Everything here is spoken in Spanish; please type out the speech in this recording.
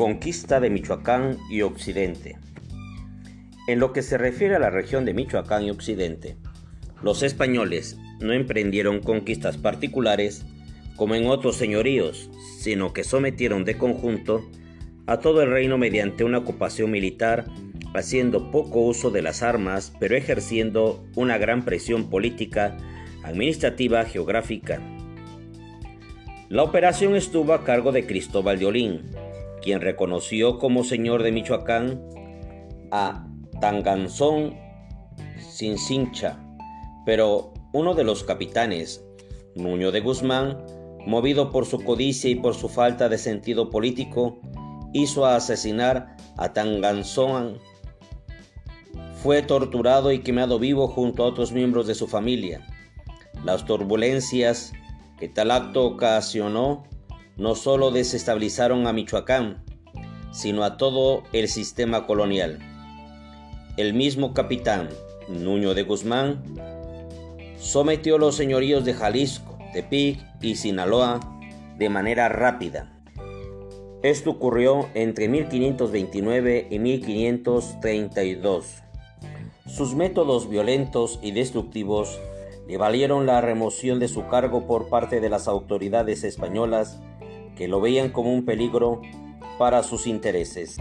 Conquista de Michoacán y Occidente. En lo que se refiere a la región de Michoacán y Occidente, los españoles no emprendieron conquistas particulares como en otros señoríos, sino que sometieron de conjunto a todo el reino mediante una ocupación militar, haciendo poco uso de las armas, pero ejerciendo una gran presión política, administrativa, geográfica. La operación estuvo a cargo de Cristóbal de Olín, quien reconoció como señor de Michoacán a Tanganzón Sincincha, pero uno de los capitanes, Nuño de Guzmán, movido por su codicia y por su falta de sentido político, hizo asesinar a Tanganzón. Fue torturado y quemado vivo junto a otros miembros de su familia. Las turbulencias que tal acto ocasionó no solo desestabilizaron a Michoacán, sino a todo el sistema colonial. El mismo capitán, Nuño de Guzmán, sometió los señoríos de Jalisco, Tepic y Sinaloa de manera rápida. Esto ocurrió entre 1529 y 1532. Sus métodos violentos y destructivos le valieron la remoción de su cargo por parte de las autoridades españolas que lo veían como un peligro para sus intereses.